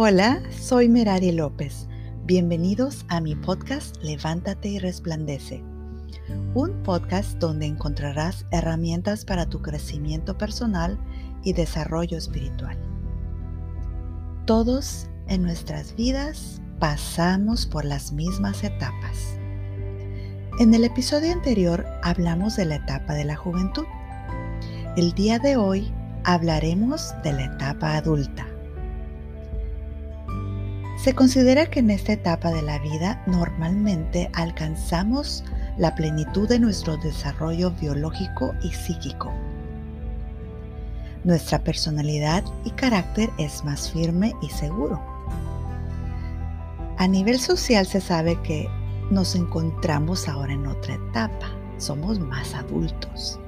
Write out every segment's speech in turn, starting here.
Hola, soy Merari López. Bienvenidos a mi podcast Levántate y Resplandece, un podcast donde encontrarás herramientas para tu crecimiento personal y desarrollo espiritual. Todos en nuestras vidas pasamos por las mismas etapas. En el episodio anterior hablamos de la etapa de la juventud. El día de hoy hablaremos de la etapa adulta. Se considera que en esta etapa de la vida normalmente alcanzamos la plenitud de nuestro desarrollo biológico y psíquico. Nuestra personalidad y carácter es más firme y seguro. A nivel social se sabe que nos encontramos ahora en otra etapa, somos más adultos.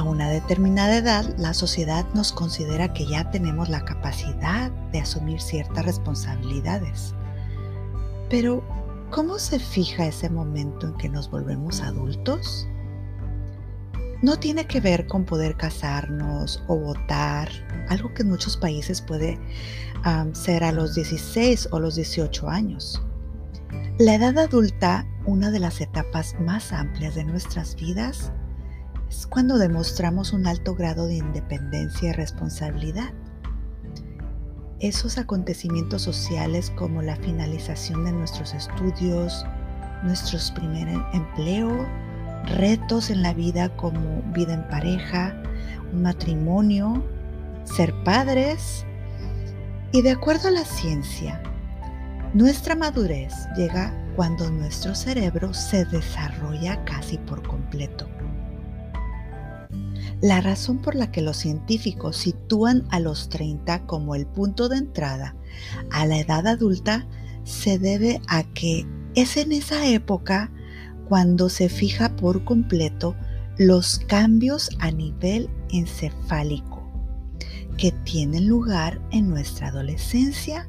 A una determinada edad, la sociedad nos considera que ya tenemos la capacidad de asumir ciertas responsabilidades. Pero, ¿cómo se fija ese momento en que nos volvemos adultos? No tiene que ver con poder casarnos o votar, algo que en muchos países puede ser a los 16 o los 18 años. La edad adulta, una de las etapas más amplias de nuestras vidas, es cuando demostramos un alto grado de independencia y responsabilidad. Esos acontecimientos sociales como la finalización de nuestros estudios, nuestros primer empleo, retos en la vida como vida en pareja, un matrimonio, ser padres. Y de acuerdo a la ciencia, nuestra madurez llega cuando nuestro cerebro se desarrolla casi por completo. La razón por la que los científicos sitúan a los 30 como el punto de entrada a la edad adulta se debe a que es en esa época cuando se fija por completo los cambios a nivel encefálico que tienen lugar en nuestra adolescencia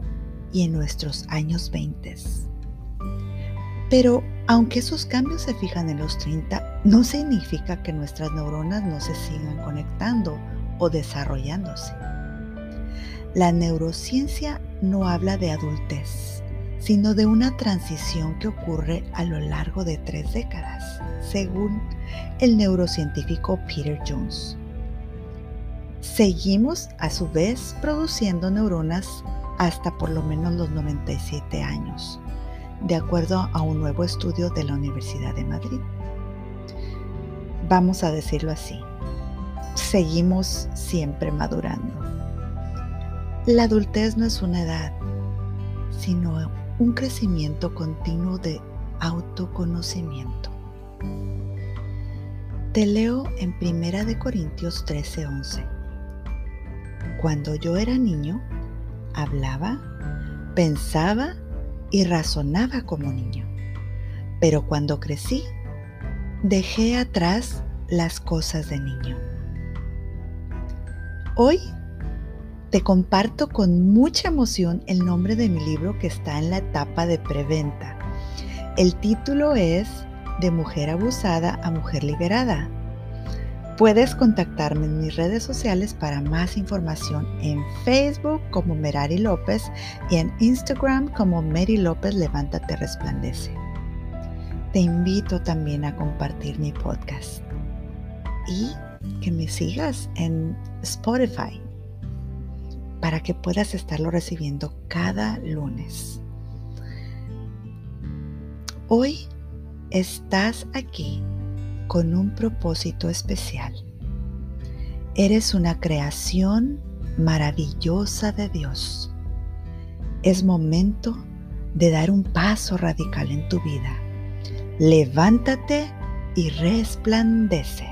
y en nuestros años 20. Pero aunque esos cambios se fijan en los 30, no significa que nuestras neuronas no se sigan conectando o desarrollándose. La neurociencia no habla de adultez, sino de una transición que ocurre a lo largo de tres décadas, según el neurocientífico Peter Jones. Seguimos a su vez produciendo neuronas hasta por lo menos los 97 años de acuerdo a un nuevo estudio de la Universidad de Madrid. Vamos a decirlo así, seguimos siempre madurando. La adultez no es una edad, sino un crecimiento continuo de autoconocimiento. Te leo en Primera de Corintios 13:11. Cuando yo era niño, hablaba, pensaba y razonaba como niño. Pero cuando crecí, dejé atrás las cosas de niño. Hoy te comparto con mucha emoción el nombre de mi libro que está en la etapa de preventa. El título es De mujer abusada a mujer liberada Puedes contactarme en mis redes sociales para más información en Facebook como Merari López y en Instagram como Mary López Levántate Resplandece. Te invito también a compartir mi podcast y que me sigas en Spotify para que puedas estarlo recibiendo cada lunes. Hoy estás aquí con un propósito especial. Eres una creación maravillosa de Dios. Es momento de dar un paso radical en tu vida. Levántate y resplandece.